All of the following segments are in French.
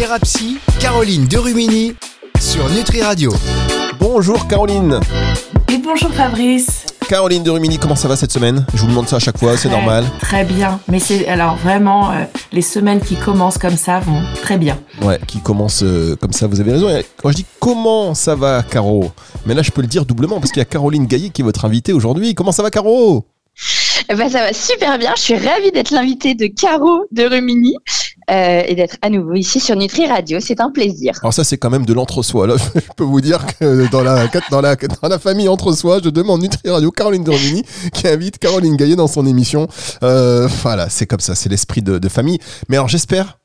Thérapie, Caroline Derumini sur Nutri Radio. Bonjour Caroline. Et bonjour Fabrice. Caroline de Rumini, comment ça va cette semaine? Je vous demande ça à chaque fois, c'est normal. Très bien. Mais c'est alors vraiment euh, les semaines qui commencent comme ça vont très bien. Ouais, qui commence euh, comme ça, vous avez raison. Et Quand je dis comment ça va, Caro, mais là je peux le dire doublement parce qu'il y a Caroline Gaillet qui est votre invitée aujourd'hui. Comment ça va, Caro? Eh ben, ça va super bien. Je suis ravie d'être l'invitée de Caro de Rumini euh, et d'être à nouveau ici sur Nutri Radio. C'est un plaisir. Alors ça c'est quand même de l'entre-soi. Je peux vous dire que dans la, dans la, dans la famille entre-soi, je demande Nutri Radio Caroline de Rumini qui invite Caroline Gaillet dans son émission. Euh, voilà, c'est comme ça, c'est l'esprit de, famille. Mais alors j'espère,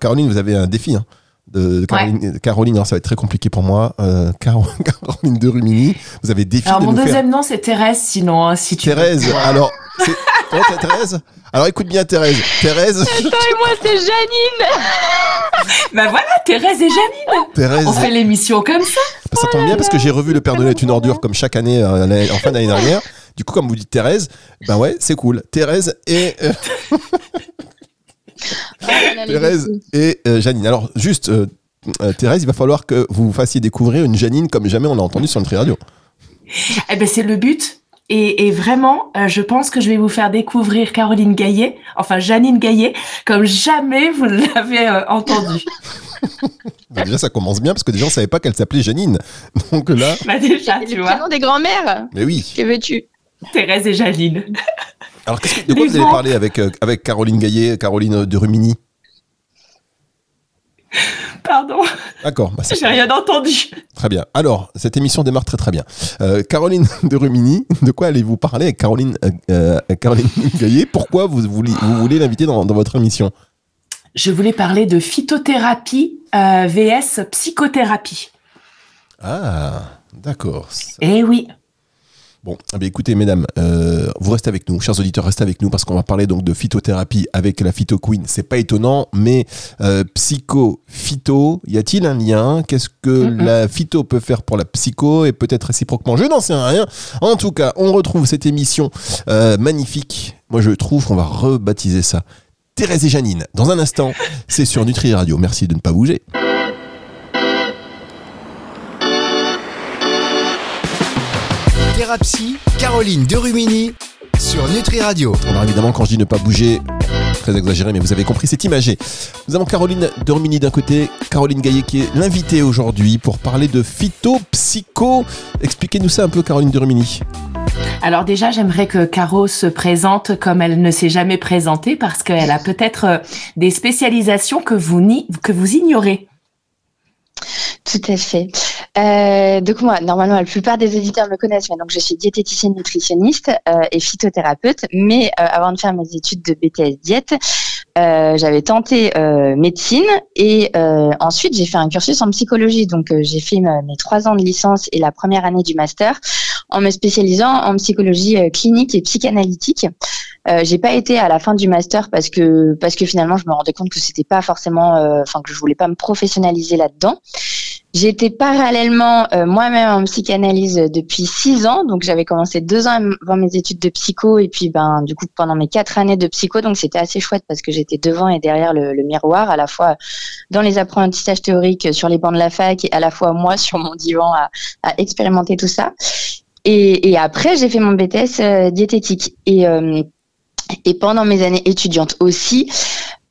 Caroline, vous avez un défi. Hein, de, Caroline, Caroline, alors ça va être très compliqué pour moi. Euh, Caro- Caroline de Rumini, vous avez défi Alors de mon nous faire deuxième nom c'est Thérèse sinon hein, si tu veux. Thérèse, alors, c'est- comment t'es Thérèse? Alors écoute bien Thérèse. Thérèse, Attends, et moi, c'est Janine. Bah voilà Thérèse et Janine. Thérèse, On fait l'émission comme ça. ça tombe bien parce que j'ai revu Le Père Noël est une ordure comme chaque année euh, en fin d'année dernière. Du coup, comme vous dites Thérèse, ben ouais, c'est cool. Thérèse et euh, Thérèse et euh, Janine. Alors juste, euh, euh, Thérèse, il va falloir que vous vous fassiez découvrir une Janine comme jamais on l'a entendu sur le Radio. Eh ben c'est le but. Et, et vraiment, euh, je pense que je vais vous faire découvrir Caroline Gaillet, enfin Janine Gaillet, comme jamais vous ne l'avez euh, entendu. Ben, déjà, ça commence bien parce que des gens ne savaient pas qu'elle s'appelait Janine. Donc là, Bah déjà, tu vois, prénoms des grands-mères. mais oui. Que veux-tu? Thérèse et Janine. Alors que- de quoi Les vous allez vents. parler avec, euh, avec Caroline Gaillet, Caroline de Rumini? Pardon, D'accord, bah, j'ai rien entendu. Très bien. Alors, cette émission démarre très très bien. Euh, Caroline de Rumini, de quoi allez-vous parler avec Caroline, euh, euh, Caroline Gaillet? Pourquoi vous voulez, vous voulez l'inviter dans, dans votre émission? Je voulais parler de phytothérapie euh, VS psychothérapie. Ah, d'accord. Eh oui, Bon, eh bien, écoutez, mesdames, euh, vous restez avec nous, chers auditeurs, restez avec nous parce qu'on va parler donc de phytothérapie avec la Phyto Queen. C'est pas étonnant, mais euh, psycho, phyto, y a-t-il un lien? Qu'est-ce que la phyto peut faire pour la psycho? Et peut-être réciproquement? Je n'en sais rien. En tout cas, on retrouve cette émission euh, magnifique. Moi, je trouve qu'on va rebaptiser ça. Thérèse et Janine. Dans un instant, c'est sur Nutri Radio. Merci de ne pas bouger. Thérapie, Caroline Derumini sur Nutri Radio. Alors évidemment, quand je dis ne pas bouger, très exagéré, mais vous avez compris, c'est imagé. Nous avons Caroline Dormini d'un côté, Caroline Gaillet qui est l'invitée aujourd'hui pour parler de phytopsycho. Expliquez-nous ça un peu, Caroline Dormini. alors déjà j'aimerais que Caro se présente comme elle ne s'est jamais présentée parce qu'elle a peut-être euh, des spécialisations que vous, ni- que vous ignorez. Tout à fait. Euh, donc moi, normalement, la plupart des éditeurs me connaissent, mais donc je suis diététicienne nutritionniste euh, et phytothérapeute. Mais euh, avant de faire mes études de BTS diète, euh, j'avais tenté euh, médecine et euh, ensuite j'ai fait un cursus en psychologie. Donc j'ai fait mes trois ans de licence et la première année du master en me spécialisant en psychologie clinique et psychanalytique. Euh, j'ai pas été à la fin du master parce que parce que finalement je me rendais compte que c'était pas forcément, enfin que je voulais pas me professionnaliser là-dedans. J'étais parallèlement euh, moi-même en psychanalyse depuis six ans, donc j'avais commencé deux ans avant mes études de psycho et puis ben du coup pendant mes quatre années de psycho, donc c'était assez chouette parce que j'étais devant et derrière le, le miroir, à la fois dans les apprentissages théoriques sur les bancs de la fac et à la fois moi sur mon divan à, à expérimenter tout ça. Et, et après j'ai fait mon BTS euh, diététique. Et euh, et pendant mes années étudiantes aussi,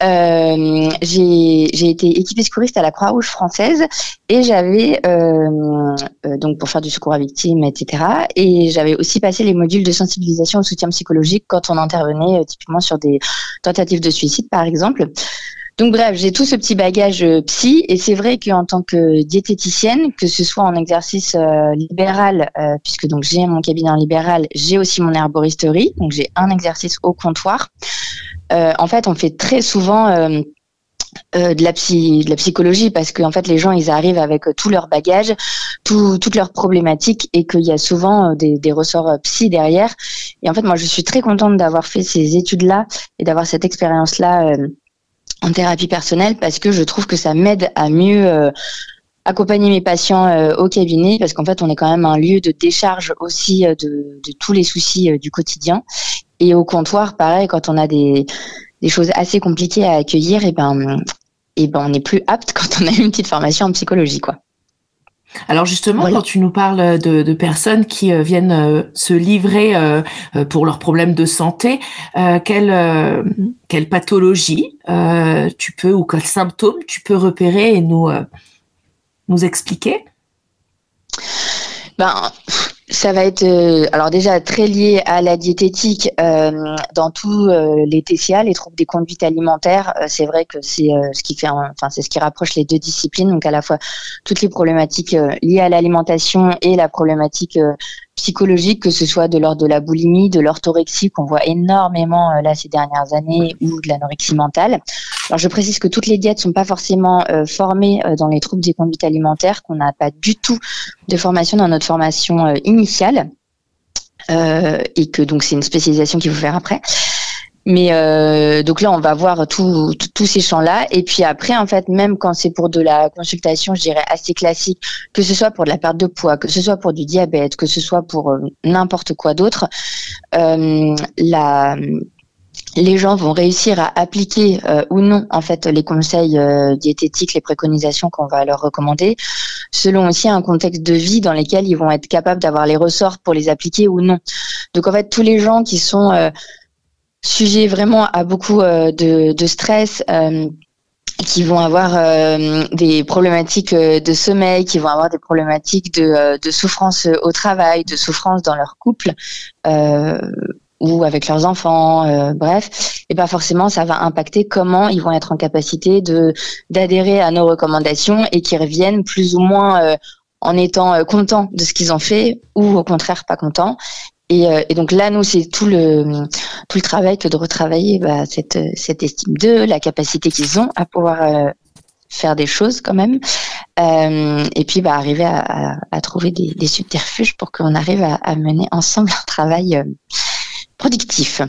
euh, j'ai été équipée secouriste à la Croix-Rouge française et j'avais euh, euh, donc pour faire du secours à victimes, etc. Et j'avais aussi passé les modules de sensibilisation au soutien psychologique quand on intervenait euh, typiquement sur des tentatives de suicide, par exemple. Donc bref, j'ai tout ce petit bagage euh, psy et c'est vrai qu'en tant que diététicienne, que ce soit en exercice euh, libéral, euh, puisque donc j'ai mon cabinet en libéral, j'ai aussi mon herboristerie, donc j'ai un exercice au comptoir. Euh, en fait, on fait très souvent euh, de la psy, de la psychologie parce qu'en fait les gens ils arrivent avec tout leur bagage, tout, toutes leurs problématiques et qu'il y a souvent des, des ressorts psy derrière. Et en fait moi je suis très contente d'avoir fait ces études là et d'avoir cette expérience là en thérapie personnelle parce que je trouve que ça m'aide à mieux euh, accompagner mes patients euh, au cabinet parce qu'en fait on est quand même un lieu de décharge aussi euh, de, tous les soucis du quotidien et au comptoir pareil quand on a des des choses assez compliquées à accueillir et ben et ben on n'est plus apte quand on a une petite formation en psychologie, quoi. Alors justement, quand tu nous parles de, personnes qui euh, viennent euh, se livrer euh, pour leurs problèmes de santé, quelle, quelle pathologie tu peux ou quels symptômes tu peux repérer et nous, nous expliquer? Ben, ça va être euh, alors déjà très lié à la diététique euh, dans tous euh, les TCA, les troubles des conduites alimentaires. c'est vrai que c'est ce qui fait, enfin c'est ce qui rapproche les deux disciplines, donc à la fois toutes les problématiques liées à l'alimentation et la problématique psychologique, que ce soit de l'ordre de la boulimie, de l'orthorexie qu'on voit énormément là ces dernières années, ou de l'anorexie mentale. Alors je précise que toutes les diètes sont pas forcément formées dans les troubles des conduites alimentaires, qu'on n'a pas du tout de formation dans notre formation initiale euh, et que donc c'est une spécialisation qu'il faut faire après. Mais euh, donc là, on va voir tous ces champs-là. Et puis après, en fait, même quand c'est pour de la consultation, je dirais assez classique, que ce soit pour de la perte de poids, que ce soit pour du diabète, que ce soit pour euh, n'importe quoi d'autre, la les gens vont réussir à appliquer euh, ou non en fait les conseils euh, diététiques, les préconisations qu'on va leur recommander, selon aussi un contexte de vie dans lequel ils vont être capables d'avoir les ressorts pour les appliquer ou non. Donc en fait tous les gens qui sont euh, sujets vraiment à beaucoup de, de, stress, qui vont avoir des problématiques de sommeil, qui vont avoir des problématiques de, de souffrance au travail, de souffrance dans leur couple ou avec leurs enfants, euh, bref, et pas forcément ça va impacter comment ils vont être en capacité de d'adhérer à nos recommandations et qu'ils reviennent plus ou moins euh, en étant euh, contents de ce qu'ils ont fait ou au contraire pas contents. Et, et donc là, nous, c'est tout le tout le travail que de retravailler bah, cette cette estime d'eux, la capacité qu'ils ont à pouvoir faire des choses quand même, et puis bah, arriver à, à, trouver des, des subterfuges pour qu'on arrive à, à, mener ensemble un travail productif.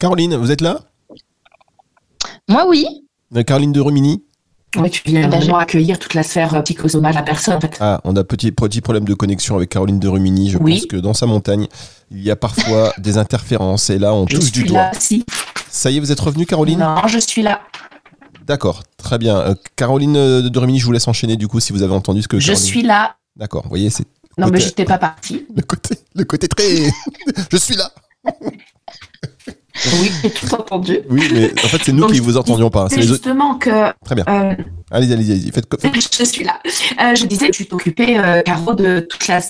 Caroline, vous êtes là? Moi, oui. Euh, Caroline de Rumini oui, tu viens vraiment accueillir toute la sphère euh, psychosomale de la personne. En fait. Ah, on a petit, petit problème de connexion avec Caroline de Rumini. Je pense que dans sa montagne, il y a parfois des interférences. Et là, on touche du doigt. Ça y est, vous êtes revenue, Caroline? Non, je suis là. D'accord, très bien. Euh, Caroline de Rumini, je vous laisse enchaîner du coup si vous avez entendu ce que. Je suis là. D'accord, vous voyez, c'est non, mais j'étais pas partie. Le côté, le côté très. je suis là. Oui, j'ai tout entendu. Oui, mais en fait, c'est nous qui vous entendions pas. C'est justement que. Très bien. Euh, allez, allez, allez. Faites, Je suis là. Euh, je disais que tu t'occupais, euh, Caro, de toute la.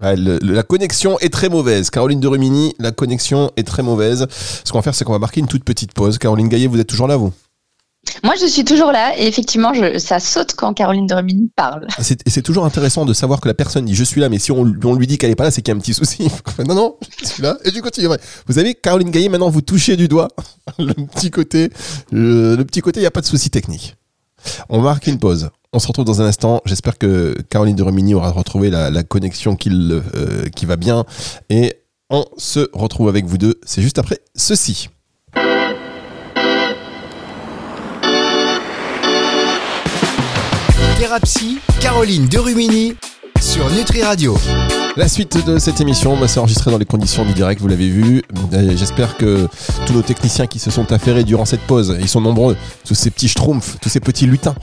la connexion est très mauvaise. Caroline de Rumini, la connexion est très mauvaise. Ce qu'on va faire, c'est qu'on va marquer une toute petite pause. Caroline Gaillet, vous êtes toujours là, vous? Moi, je suis toujours là et effectivement, ça saute quand Caroline de Rumini parle. Et c'est toujours intéressant de savoir que la personne dit je suis là, mais si on, lui dit qu'elle est pas là, c'est qu'il y a un petit souci. non, non, je suis là et je continuerai. Vous avez Caroline Gaillet, maintenant vous touchez du doigt le petit côté. Le, petit côté, il n'y a pas de souci technique. On marque une pause. On se retrouve dans un instant. J'espère que Caroline de Rumini aura retrouvé la, connexion euh, qui va bien. Et on se retrouve avec vous deux. C'est juste après ceci. Thérapie, Caroline Derumini sur Nutri Radio. La suite de cette émission, bah, c'est enregistré dans les conditions du direct, vous l'avez vu. J'espère que tous nos techniciens qui se sont affairés durant cette pause, ils sont nombreux, tous ces petits schtroumpfs, tous ces petits lutins.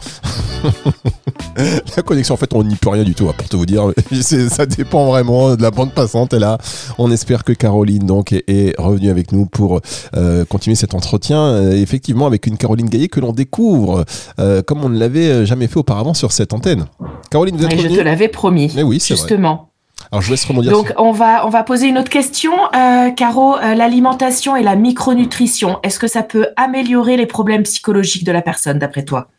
la connexion, en fait, on n'y peut rien du tout, pour te vous dire. Ça dépend vraiment de la bande passante. Et là, on espère que Caroline donc est, revenue avec nous pour euh, continuer cet entretien. Euh, effectivement, avec une Caroline Gaillet que l'on découvre euh, comme on ne l'avait jamais fait auparavant sur cette antenne. Caroline, vous êtes Je te l'avais promis. Oui, justement. Alors je vous laisse rebondir. Donc on va on va poser une autre question, euh, Caro. Euh, l'alimentation et la micronutrition, est-ce que ça peut améliorer les problèmes psychologiques de la personne, d'après toi?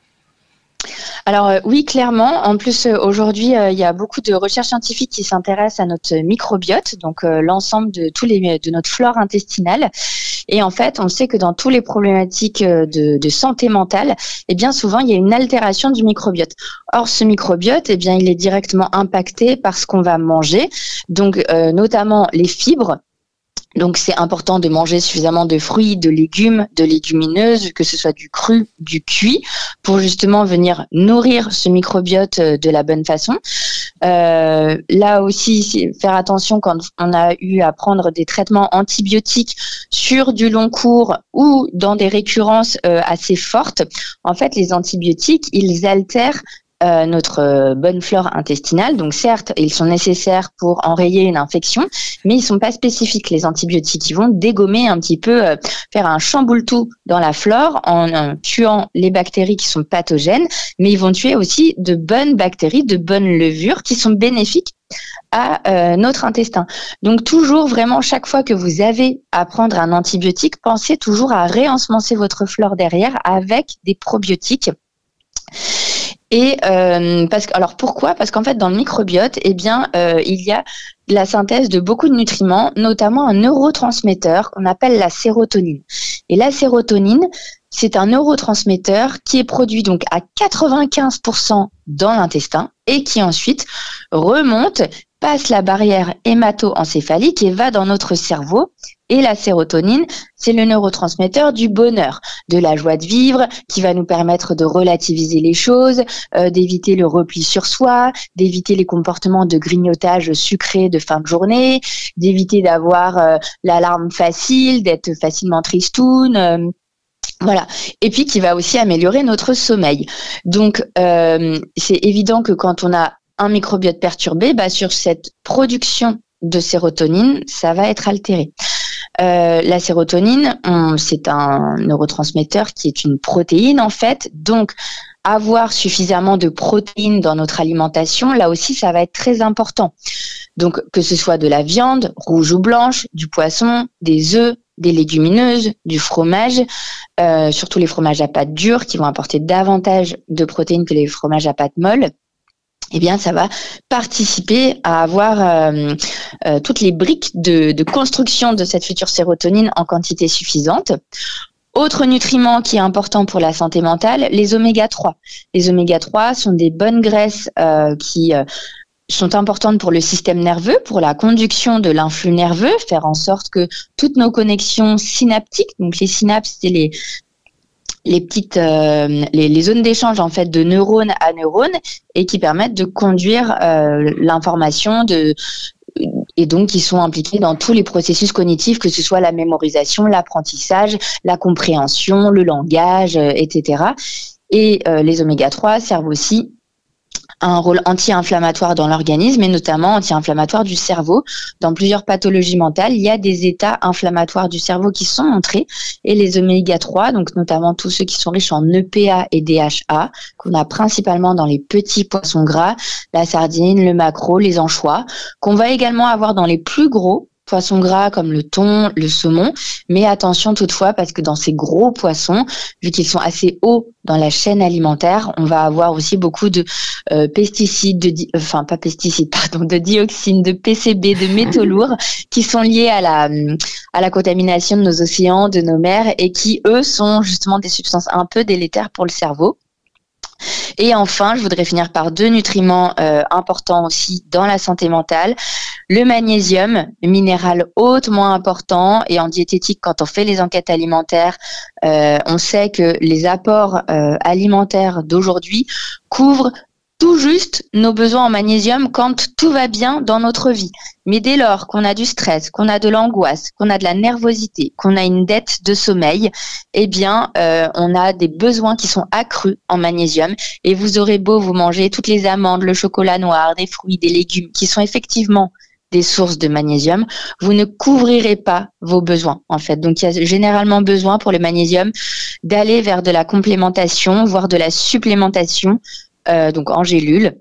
Alors euh, oui, clairement. En plus, euh, aujourd'hui, euh, il y a beaucoup de recherches scientifiques qui s'intéressent à notre microbiote, donc l'ensemble de tous les de notre flore intestinale. Et en fait, on sait que dans tous les problématiques de, de, santé mentale, eh bien souvent il y a une altération du microbiote. Or, ce microbiote, eh bien, il est directement impacté par ce qu'on va manger, donc notamment les fibres Donc c'est important de manger suffisamment de fruits, de légumes, de légumineuses, que ce soit du cru, du cuit, pour justement venir nourrir ce microbiote euh, de la bonne façon. Euh, là aussi, faire attention quand on a eu à prendre des traitements antibiotiques sur du long cours ou dans des récurrences euh, assez fortes. En fait, les antibiotiques, ils altèrent euh, notre euh, bonne flore intestinale. Donc certes, ils sont nécessaires pour enrayer une infection, mais ils sont pas spécifiques. Les antibiotiques, vont dégommer un petit peu, euh, faire un chamboule-tout dans la flore en tuant les bactéries qui sont pathogènes, mais ils vont tuer aussi de bonnes bactéries, de bonnes levures qui sont bénéfiques à notre intestin. Donc toujours vraiment chaque fois que vous avez à prendre un antibiotique, pensez toujours à réensemencer votre flore derrière avec des probiotiques et euh, parce que, alors pourquoi? Parce qu'en fait, dans le microbiote, eh bien, euh, il y a la synthèse de beaucoup de nutriments, notamment un neurotransmetteur qu'on appelle la sérotonine. Et la sérotonine, c'est un neurotransmetteur qui est produit donc à 95% dans l'intestin et qui ensuite remonte passe la barrière hémato-encéphalique et va dans notre cerveau. Et la sérotonine, c'est le neurotransmetteur du bonheur, de la joie de vivre, qui va nous permettre de relativiser les choses, euh, d'éviter le repli sur soi, d'éviter les comportements de grignotage sucré de fin de journée, d'éviter d'avoir euh, l'alarme facile, d'être facilement tristoun. Euh, voilà. Et puis qui va aussi améliorer notre sommeil. Donc c'est évident que quand on a un microbiote perturbé, bah, sur cette production de sérotonine, ça va être altéré. Euh, la sérotonine, c'est un neurotransmetteur qui est une protéine en fait, donc avoir suffisamment de protéines dans notre alimentation, là aussi, ça va être très important. Donc, que ce soit de la viande, rouge ou blanche, du poisson, des œufs, des légumineuses, du fromage, euh, surtout les fromages à pâte dure qui vont apporter davantage de protéines que les fromages à pâte molle eh bien, ça va participer à avoir euh, euh, toutes les briques de, construction de cette future sérotonine en quantité suffisante. Autre nutriment qui est important pour la santé mentale, les oméga 3. Les oméga 3 sont des bonnes graisses euh, qui sont importantes pour le système nerveux, pour la conduction de l'influx nerveux, faire en sorte que toutes nos connexions synaptiques, donc les synapses, c'est les les petites euh, les, zones d'échange en fait de neurones à neurones et qui permettent de conduire euh, l'information de et donc qui sont impliqués dans tous les processus cognitifs, que ce soit la mémorisation, l'apprentissage, la compréhension, le langage, euh, etc. Et les oméga 3 servent aussi un rôle anti-inflammatoire dans l'organisme et notamment anti-inflammatoire du cerveau. Dans plusieurs pathologies mentales, il y a des états inflammatoires du cerveau qui sont montrés et les oméga 3, donc notamment tous ceux qui sont riches en EPA et DHA, qu'on a principalement dans les petits poissons gras, la sardine, le maquereau, les anchois, qu'on va également avoir dans les plus gros poissons gras comme le thon, le saumon. Mais attention toutefois parce que dans ces gros poissons, vu qu'ils sont assez hauts dans la chaîne alimentaire, on va avoir aussi beaucoup de euh, pesticides, de enfin pas pesticides, pardon, de dioxines, de PCB, de métaux lourds qui sont liés à la à la contamination de nos océans, de nos mers et qui eux sont justement des substances un peu délétères pour le cerveau. Et enfin, je voudrais finir par deux nutriments euh, importants aussi dans la santé mentale. Le magnésium, minéral hautement important et en diététique, quand on fait les enquêtes alimentaires, euh, on sait que les apports euh, alimentaires d'aujourd'hui couvrent tout juste nos besoins en magnésium quand tout va bien dans notre vie. Mais dès lors qu'on a du stress, qu'on a de l'angoisse, qu'on a de la nervosité, qu'on a une dette de sommeil, eh bien, euh, on a des besoins qui sont accrus en magnésium. Et vous aurez beau vous manger toutes les amandes, le chocolat noir, des fruits, des légumes, qui sont effectivement des sources de magnésium, vous ne couvrirez pas vos besoins en fait. Donc il y a généralement besoin pour le magnésium d'aller vers de la complémentation, voire de la supplémentation euh, donc en gélule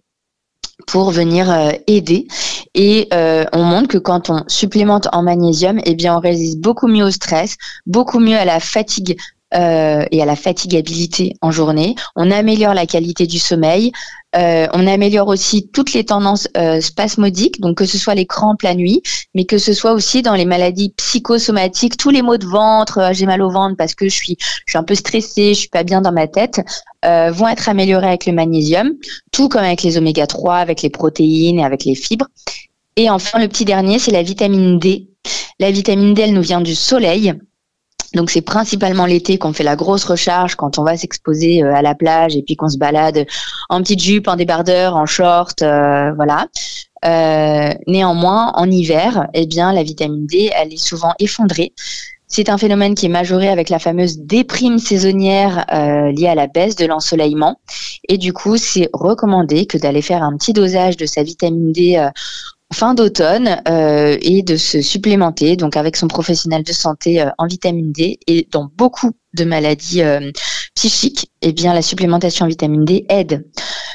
pour venir euh, aider. Et euh, on montre que quand on supplémente en magnésium, eh bien, on résiste beaucoup mieux au stress, beaucoup mieux à la fatigue euh, et à la fatigabilité en journée. On améliore la qualité du sommeil. Euh, on améliore aussi toutes les tendances euh, spasmodiques, donc que ce soit les crampes la nuit, mais que ce soit aussi dans les maladies psychosomatiques, tous les maux de ventre, j'ai mal au ventre parce que je suis, je suis un peu stressée, je suis pas bien dans ma tête, vont être améliorés avec le magnésium, tout comme avec les oméga 3, avec les protéines et avec les fibres. Et enfin, le petit dernier, c'est la vitamine D La vitamine D, elle nous vient du soleil. Donc c'est principalement l'été qu'on fait la grosse recharge quand on va s'exposer à la plage et puis qu'on se balade en petite jupe, en débardeur, en short, voilà. Euh, néanmoins, en hiver, eh bien, la vitamine D, elle est souvent effondrée. C'est un phénomène qui est majoré avec la fameuse déprime saisonnière euh, liée à la baisse de l'ensoleillement. Et du coup, c'est recommandé que d'aller faire un petit dosage de sa vitamine D euh, fin d'automne euh, et de se supplémenter donc avec son professionnel de santé euh, en vitamine D et dans beaucoup de maladies euh, psychiques, eh bien la supplémentation en vitamine D aide.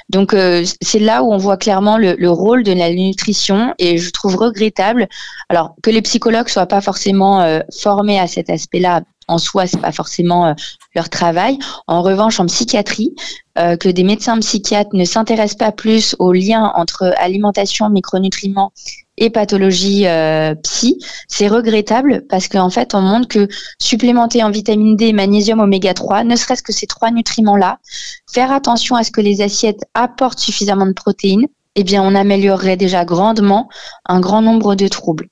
Donc c'est là où on voit clairement le, le, rôle de la nutrition et je trouve regrettable alors que les psychologues soient pas forcément formés à cet aspect-là en soi, c'est pas forcément leur travail. En revanche, en psychiatrie, euh, que des médecins psychiatres ne s'intéressent pas plus au lien entre alimentation, micronutriments et pathologie euh, psy, c'est regrettable parce qu'en fait, on montre que supplémenter en vitamine D, magnésium, oméga 3, ne serait-ce que ces trois nutriments-là, faire attention à ce que les assiettes apportent suffisamment de protéines, eh bien, on améliorerait déjà grandement un grand nombre de troubles.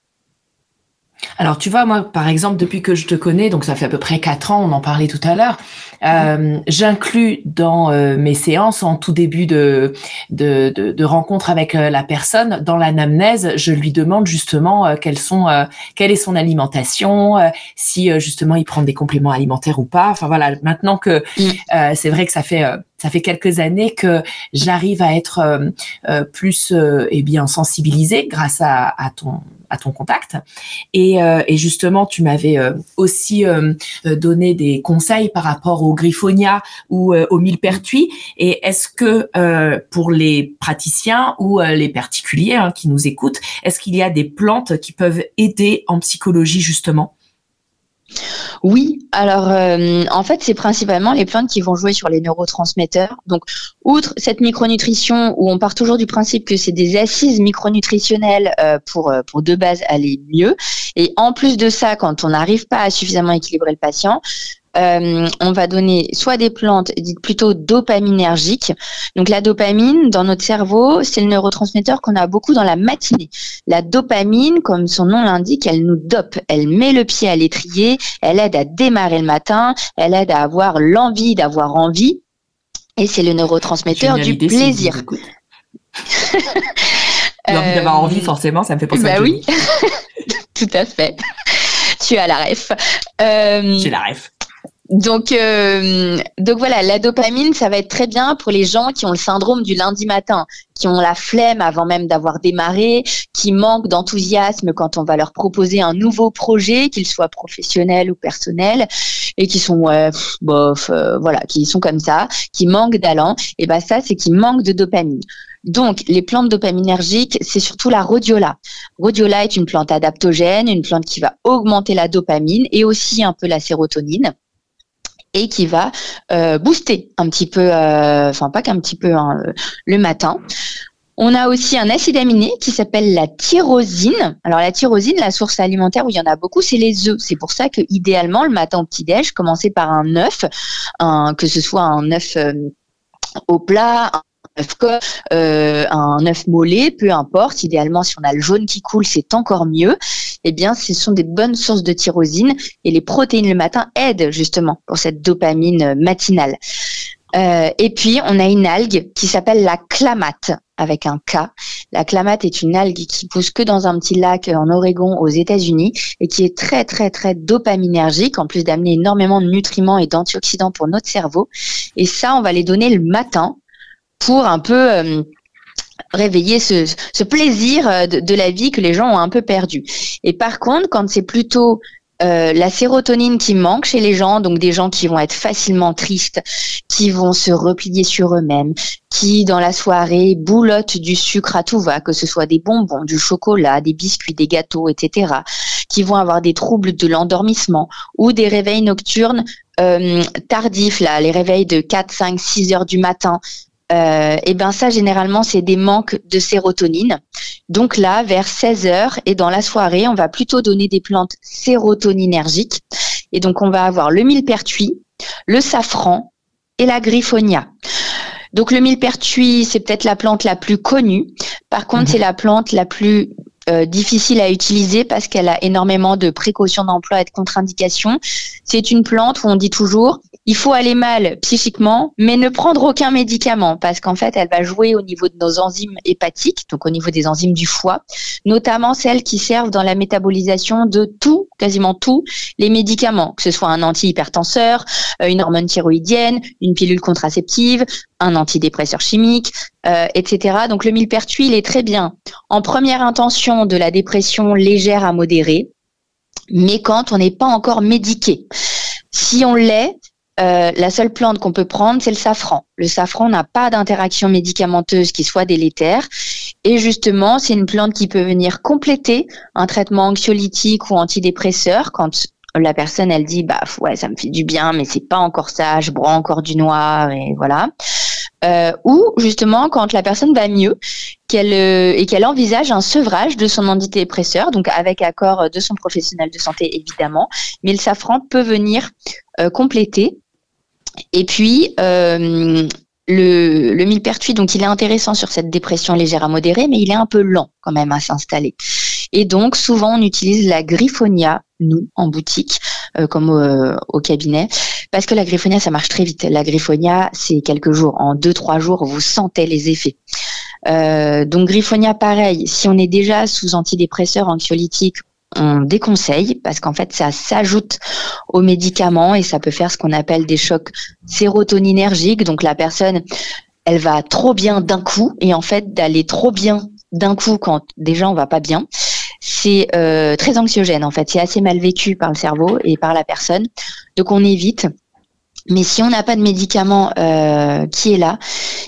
Alors tu vois, moi par exemple, depuis que je te connais, donc ça fait à peu près quatre ans, on en parlait tout à l'heure, euh, j'inclus dans euh, mes séances en tout début de, de, de, de rencontre avec euh, la personne, dans l'anamnèse, je lui demande justement quelles sont, quelle est son alimentation, si justement il prend des compléments alimentaires ou pas. Enfin voilà, maintenant que mm. c'est vrai que ça fait ça fait quelques années que j'arrive à être euh, euh, plus euh, eh bien sensibilisée grâce à, à, ton à ton contact et, et justement tu m'avais aussi donné des conseils par rapport au griffonia ou au millepertuis. Et est-ce que pour les praticiens ou les particuliers hein, qui nous écoutent est-ce qu'il y a des plantes qui peuvent aider en psychologie justement? Oui, alors euh, en fait, c'est principalement les plantes qui vont jouer sur les neurotransmetteurs. Donc, outre cette micronutrition où on part toujours du principe que c'est des assises micronutritionnelles euh, pour euh, pour de base aller mieux, et en plus de ça, quand on n'arrive pas à suffisamment équilibrer le patient, euh, on va donner soit des plantes dites plutôt dopaminergiques. Donc la dopamine dans notre cerveau, c'est le neurotransmetteur qu'on a beaucoup dans la matinée. La dopamine, comme son nom l'indique, elle nous dope. Elle met le pied à l'étrier, elle aide à démarrer le matin, elle aide à avoir l'envie d'avoir envie. Et c'est le neurotransmetteur du plaisir. L'envie d'avoir envie, euh, forcément, ça me fait penser bah oui, tout à fait. Tu as la ref. Euh, J'ai la ref. Donc, euh, donc voilà, la dopamine, ça va être très bien pour les gens qui ont le syndrome du lundi matin, qui ont la flemme avant même d'avoir démarré, qui manquent d'enthousiasme quand on va leur proposer un nouveau projet, qu'il soit professionnel ou personnel, et qui sont ouais, bof, euh, voilà, qui sont comme ça, qui manquent d'allant. Et ben ça, c'est qu'ils manquent de dopamine. Donc, les plantes dopaminergiques, c'est surtout la rhodiola. Rhodiola est une plante adaptogène, une plante qui va augmenter la dopamine et aussi un peu la sérotonine et qui va euh, booster un petit peu, euh, enfin pas qu'un petit peu, hein, le matin. On a aussi un acide aminé qui s'appelle la tyrosine. Alors la tyrosine, la source alimentaire où il y en a beaucoup, c'est les œufs. C'est pour ça que idéalement le matin au petit déj, commencer par un œuf, un, que ce soit un œuf euh, au plat, euh, un œuf mollet, peu importe. Idéalement, si on a le jaune qui coule, c'est encore mieux. Eh bien, ce sont des bonnes sources de tyrosine et les protéines le matin aident justement pour cette dopamine matinale. Euh, et puis, on a une algue qui s'appelle la clamate avec un K. La clamate est une algue qui pousse que dans un petit lac en Oregon aux États-Unis et qui est très très très dopaminergique en plus d'amener énormément de nutriments et d'antioxydants pour notre cerveau. Et ça, on va les donner le matin pour un peu euh, réveiller ce, plaisir euh, de, la vie que les gens ont un peu perdu. Et par contre, quand c'est plutôt euh, la sérotonine qui manque chez les gens, donc des gens qui vont être facilement tristes, qui vont se replier sur eux-mêmes, qui dans la soirée boulottent du sucre à tout va, que ce soit des bonbons, du chocolat, des biscuits, des gâteaux, etc., qui vont avoir des troubles de l'endormissement ou des réveils nocturnes tardifs, là, les réveils de 4, 5, 6 heures du matin, euh, et ben ça généralement c'est des manques de sérotonine. Donc là, vers 16 heures et dans la soirée, on va plutôt donner des plantes sérotoninergiques. Et donc on va avoir le millepertuis, le safran et la griffonia. Donc le millepertuis, c'est peut-être la plante la plus connue. Par contre, mhm. c'est la plante la plus euh, difficile à utiliser parce qu'elle a énormément de précautions d'emploi et de contre-indications. C'est une plante où on dit toujours il faut aller mal psychiquement, mais ne prendre aucun médicament parce qu'en fait, elle va jouer au niveau de nos enzymes hépatiques, donc au niveau des enzymes du foie, notamment celles qui servent dans la métabolisation de tout, quasiment tous les médicaments, que ce soit un antihypertenseur, euh, une hormone thyroïdienne, une pilule contraceptive, un antidépresseur chimique, euh, etc. Donc le millepertuis, il est très bien en première intention de la dépression légère à modérée, mais quand on n'est pas encore médiqué. Si on l'est, euh, la seule plante qu'on peut prendre, c'est le safran. Le safran n'a pas d'interaction médicamenteuse qui soit délétère. Et justement, c'est une plante qui peut venir compléter un traitement anxiolytique ou antidépresseur quand la personne elle dit bah ouais ça me fait du bien mais c'est pas encore ça je bois encore du noir et voilà euh, ou justement quand la personne va mieux euh, et qu'elle envisage un sevrage de son antidépresseur, donc avec accord de son professionnel de santé évidemment, mais le safran peut venir euh, compléter. Et puis le, le millepertuis, donc il est intéressant sur cette dépression légère à modérée, mais il est un peu lent quand même à s'installer. Et donc souvent on utilise la griffonia, nous en boutique, comme au cabinet, parce que la griffonia, ça marche très vite. La griffonia, c'est quelques jours. En deux, trois jours, vous sentez les effets. Euh, donc griffonia, pareil. Si on est déjà sous antidépresseurs anxiolytiques, on déconseille parce qu'en fait, ça s'ajoute aux médicaments et ça peut faire ce qu'on appelle des chocs sérotoninergiques. Donc la personne, elle va trop bien d'un coup et en fait, d'aller trop bien d'un coup quand déjà on va pas bien, c'est euh, très anxiogène en fait. C'est assez mal vécu par le cerveau et par la personne. Donc on évite. Mais si on n'a pas de médicament euh, qui est là,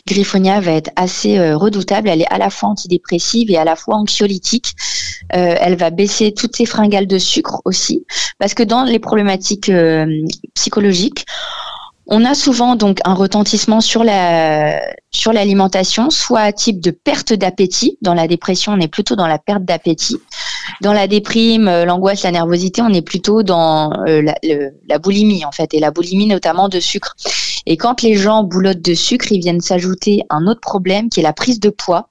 Griffonia va être assez euh, redoutable. Elle est à la fois antidépressive et à la fois anxiolytique. Euh, elle va baisser toutes ses fringales de sucre aussi, parce que dans les problématiques psychologiques, on a souvent donc un retentissement sur la sur l'alimentation, soit à type de perte d'appétit. Dans la dépression, on est plutôt dans la perte d'appétit. Dans la déprime, euh, l'angoisse, la nervosité, on est plutôt dans euh, la, la, boulimie en fait, et la boulimie notamment de sucre. Et quand les gens boulottent de sucre, ils viennent s'ajouter un autre problème qui est la prise de poids.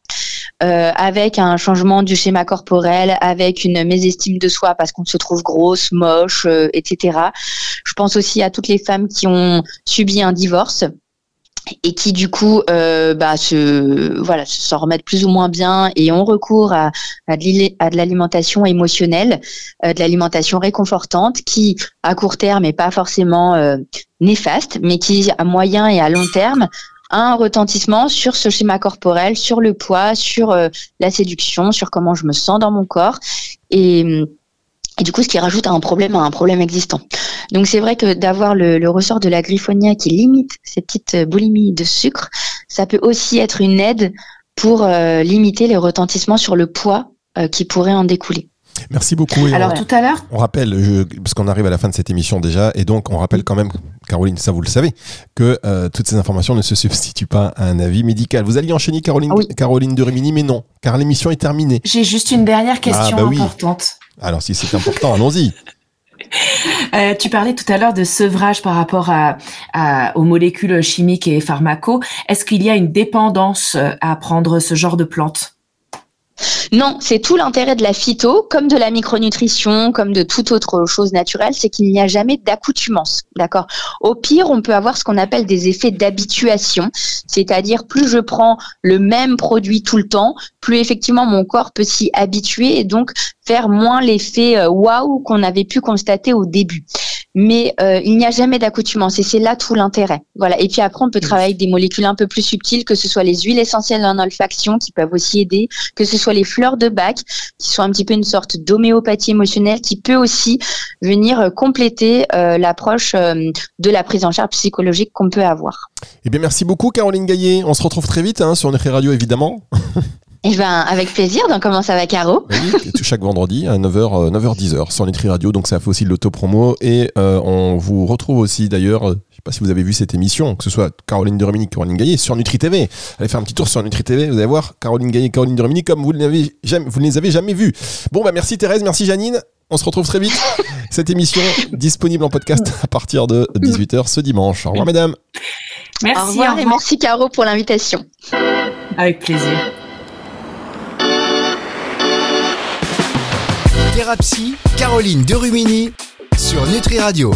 Euh, avec un changement du schéma corporel, avec une mésestime de soi parce qu'on se trouve grosse, moche, euh, etc. Je pense aussi à toutes les femmes qui ont subi un divorce et qui du coup euh, bah, se voilà s'en remettent plus ou moins bien et ont recours à, à de l'alimentation émotionnelle, euh, de l'alimentation réconfortante qui à court terme est pas forcément euh, néfaste, mais qui à moyen et à long terme a un retentissement sur ce schéma corporel, sur le poids, sur euh, la séduction, sur comment je me sens dans mon corps. Et et du coup, ce qui rajoute un problème à un problème existant. Donc c'est vrai que d'avoir le, ressort de la griffonia qui limite ces petites euh, boulimies de sucre, ça peut aussi être une aide pour euh, limiter les retentissements sur le poids euh, qui pourrait en découler. Merci beaucoup. Alors tout à l'heure, on rappelle, parce qu'on arrive à la fin de cette émission déjà, et donc on rappelle quand même, Caroline, ça vous le savez, que toutes ces informations ne se substituent pas à un avis médical. Vous alliez enchaîner Caroline, Caroline de Rimini, mais non, car l'émission est terminée. J'ai juste une dernière question ah, bah importante. Alors si c'est important, allons-y. Euh, tu parlais tout à l'heure de sevrage par rapport à, aux molécules chimiques et pharmacaux. Est-ce qu'il y a une dépendance à prendre ce genre de plantes non, c'est tout l'intérêt de la phyto, comme de la micronutrition, comme de toute autre chose naturelle, c'est qu'il n'y a jamais d'accoutumance. D'accord? Au pire, on peut avoir ce qu'on appelle des effets d'habituation, c'est-à-dire plus je prends le même produit tout le temps, plus effectivement mon corps peut s'y habituer et donc faire moins l'effet euh, waouh qu'on avait pu constater au début mais euh, il n'y a jamais d'accoutumance et c'est là tout l'intérêt. Voilà. Et puis après, on peut travailler avec des molécules un peu plus subtiles, que ce soit les huiles essentielles en olfaction qui peuvent aussi aider, que ce soit les fleurs de bac qui sont un petit peu une sorte d'homéopathie émotionnelle qui peut aussi venir euh, compléter euh, l'approche de la prise en charge psychologique qu'on peut avoir. Eh bien, merci beaucoup, Caroline Gaillet. On se retrouve très vite hein, sur Nutri Radio, évidemment. Eh ben, avec plaisir. Donc, comment ça va, Caro? Oui, Chaque vendredi à 9h, 9h 10h sur Nutri Radio. Donc, ça fait aussi de l'autopromo. Et euh, on vous retrouve aussi, d'ailleurs, euh, je sais pas si vous avez vu cette émission, que ce soit Caroline de Rumini, Caroline Gaillet, sur Nutri TV. Allez faire un petit tour sur Nutri TV. Vous allez voir Caroline Gaillet, Caroline de Rumini, comme vous, jamais, vous ne les avez jamais vus. Bon, bah, merci Thérèse, merci Janine. On se retrouve très vite. Cette émission disponible en podcast à partir de 18h ce dimanche. Au revoir, mesdames. Merci. Au revoir, et merci, Caro, pour l'invitation. Avec plaisir. Thérapie, Caroline Derumini sur Nutri Radio.